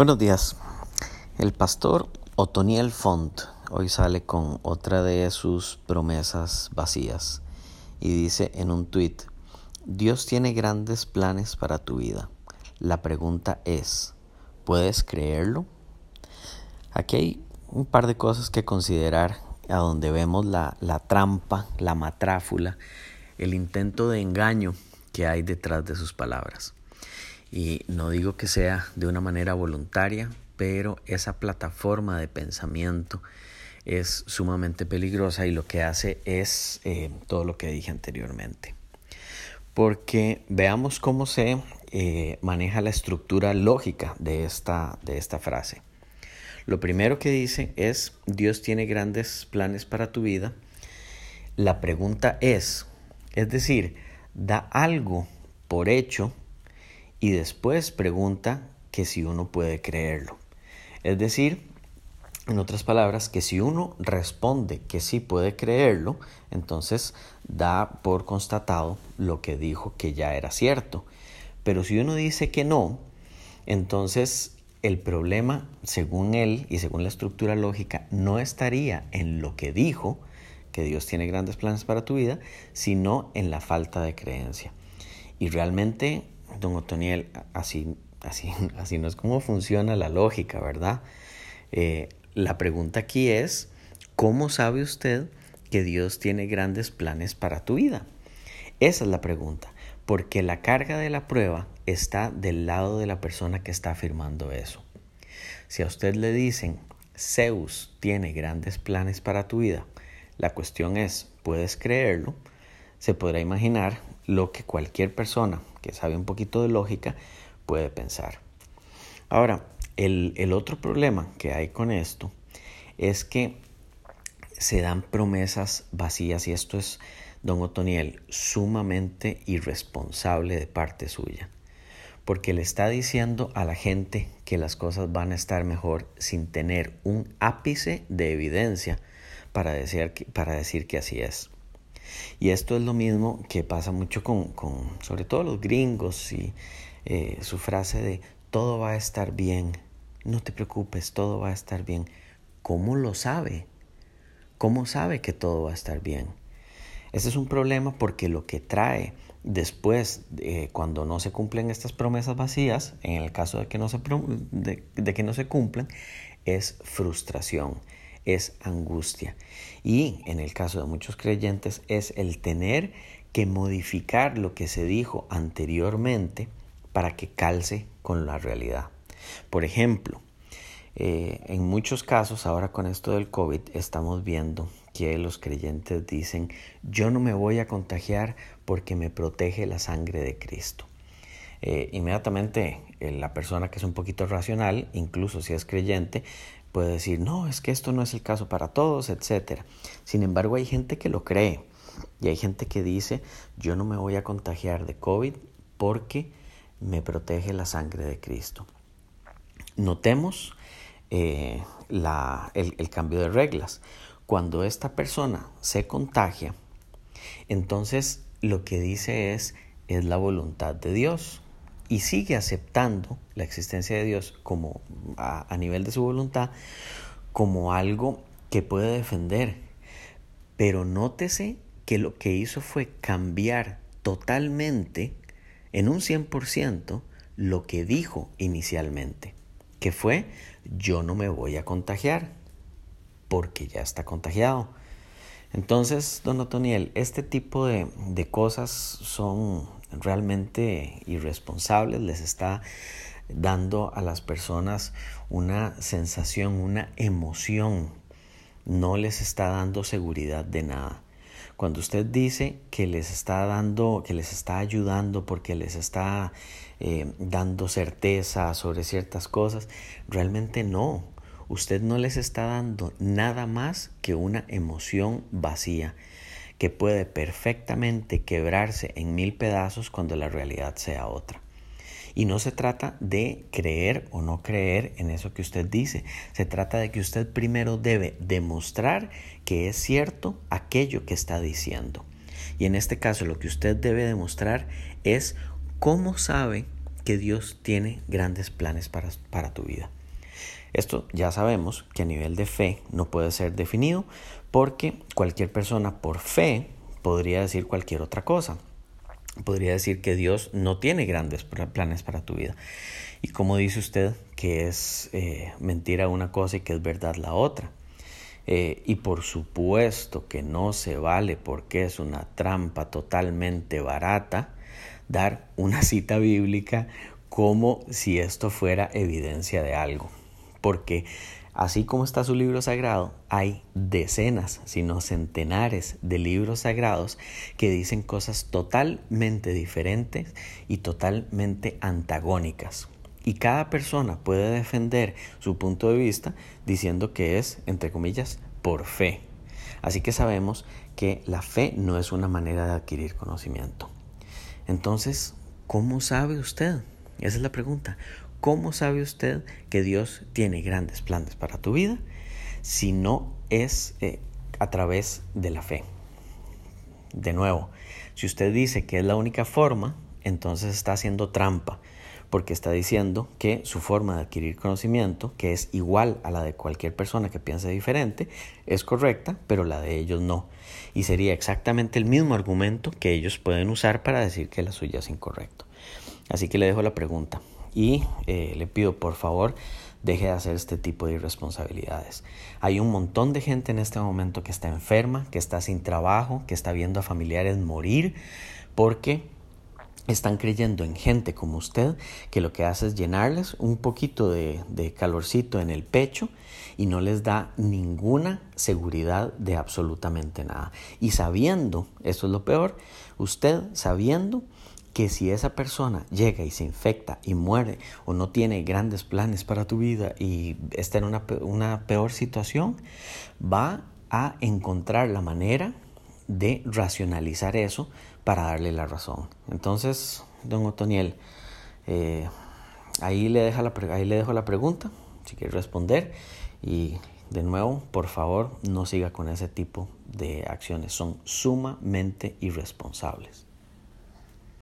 Buenos días. El pastor Otoniel Font hoy sale con otra de sus promesas vacías y dice en un tuit, Dios tiene grandes planes para tu vida. La pregunta es, ¿puedes creerlo? Aquí hay un par de cosas que considerar a donde vemos la, la trampa, la matráfula, el intento de engaño que hay detrás de sus palabras. Y no digo que sea de una manera voluntaria, pero esa plataforma de pensamiento es sumamente peligrosa y lo que hace es eh, todo lo que dije anteriormente. Porque veamos cómo se eh, maneja la estructura lógica de esta, de esta frase. Lo primero que dice es, Dios tiene grandes planes para tu vida. La pregunta es, es decir, da algo por hecho y después pregunta que si uno puede creerlo. Es decir, en otras palabras, que si uno responde que sí puede creerlo, entonces da por constatado lo que dijo que ya era cierto. Pero si uno dice que no, entonces el problema, según él y según la estructura lógica, no estaría en lo que dijo, que Dios tiene grandes planes para tu vida, sino en la falta de creencia. Y realmente, don Otoniel, así, así, así no es como funciona la lógica, ¿verdad? Eh, la pregunta aquí es, ¿cómo sabe usted que Dios tiene grandes planes para tu vida? Esa es la pregunta, porque la carga de la prueba está del lado de la persona que está afirmando eso. Si a usted le dicen, Zeus tiene grandes planes para tu vida, la cuestión es, ¿puedes creerlo? Se podrá imaginar lo que cualquier persona que sabe un poquito de lógica puede pensar. Ahora, el, el otro problema que hay con esto es que se dan promesas vacías y esto es, don Otoniel, sumamente irresponsable de parte suya, porque le está diciendo a la gente que las cosas van a estar mejor sin tener un ápice de evidencia para decir, para decir que así es. Y esto es lo mismo que pasa mucho con, con sobre todo los gringos y eh, su frase de todo va a estar bien, no te preocupes, todo va a estar bien. ¿Cómo lo sabe? ¿Cómo sabe que todo va a estar bien? Ese es un problema porque lo que trae después, de cuando no se cumplen estas promesas vacías, en el caso de que no se, de que no se cumplan, es frustración es angustia. Y en el caso de muchos creyentes es el tener que modificar lo que se dijo anteriormente para que calce con la realidad. Por ejemplo, eh, en muchos casos ahora con esto del COVID estamos viendo que los creyentes dicen yo no me voy a contagiar porque me protege la sangre de Cristo. Eh, inmediatamente eh, la persona que es un poquito racional, incluso si es creyente, puede decir, no, es que esto no es el caso para todos, etc. Sin embargo, hay gente que lo cree y hay gente que dice, yo no me voy a contagiar de COVID porque me protege la sangre de Cristo. Notemos eh, la, el, el cambio de reglas. Cuando esta persona se contagia, entonces lo que dice es, es la voluntad de Dios y sigue aceptando la existencia de Dios como a, nivel de su voluntad como algo que puede defender. Pero nótese que lo que hizo fue cambiar totalmente en un 100% lo que dijo inicialmente, que fue yo no me voy a contagiar porque ya está contagiado. Entonces, don Otoniel, este tipo de, de cosas son realmente irresponsables, les está dando a las personas una sensación, una emoción, no les está dando seguridad de nada. Cuando usted dice que les está dando, que les está ayudando porque les está eh, dando certeza sobre ciertas cosas, realmente no. Usted no les está dando nada más que una emoción vacía que puede perfectamente quebrarse en mil pedazos cuando la realidad sea otra. Y no se trata de creer o no creer en eso que usted dice. Se trata de que usted primero debe demostrar que es cierto aquello que está diciendo. Y en este caso lo que usted debe demostrar es cómo sabe que Dios tiene grandes planes para, para tu vida. Esto ya sabemos que a nivel de fe no puede ser definido porque cualquier persona por fe podría decir cualquier otra cosa. Podría decir que Dios no tiene grandes planes para tu vida. Y como dice usted que es eh, mentira una cosa y que es verdad la otra. Eh, y por supuesto que no se vale porque es una trampa totalmente barata dar una cita bíblica como si esto fuera evidencia de algo. Porque así como está su libro sagrado, hay decenas, si no centenares de libros sagrados que dicen cosas totalmente diferentes y totalmente antagónicas. Y cada persona puede defender su punto de vista diciendo que es, entre comillas, por fe. Así que sabemos que la fe no es una manera de adquirir conocimiento. Entonces, ¿cómo sabe usted? Esa es la pregunta. ¿Cómo sabe usted que Dios tiene grandes planes para tu vida si no es eh, a través de la fe? De nuevo, si usted dice que es la única forma, entonces está haciendo trampa, porque está diciendo que su forma de adquirir conocimiento, que es igual a la de cualquier persona que piense diferente, es correcta, pero la de ellos no. Y sería exactamente el mismo argumento que ellos pueden usar para decir que la suya es incorrecta. Así que le dejo la pregunta y eh, le pido por favor deje de hacer este tipo de irresponsabilidades. Hay un montón de gente en este momento que está enferma, que está sin trabajo, que está viendo a familiares morir porque están creyendo en gente como usted que lo que hace es llenarles un poquito de, de, calorcito en el pecho y no les da ninguna seguridad de absolutamente nada. Y sabiendo, eso es lo peor, usted sabiendo que si esa persona llega y se infecta y muere o no tiene grandes planes para tu vida y está en una, una peor situación, va a encontrar la manera de racionalizar eso para darle la razón. Entonces, don Otoniel, eh, ahí, le deja la, ahí le dejo la pregunta, si quiere responder. Y de nuevo, por favor, no siga con ese tipo de acciones. Son sumamente irresponsables.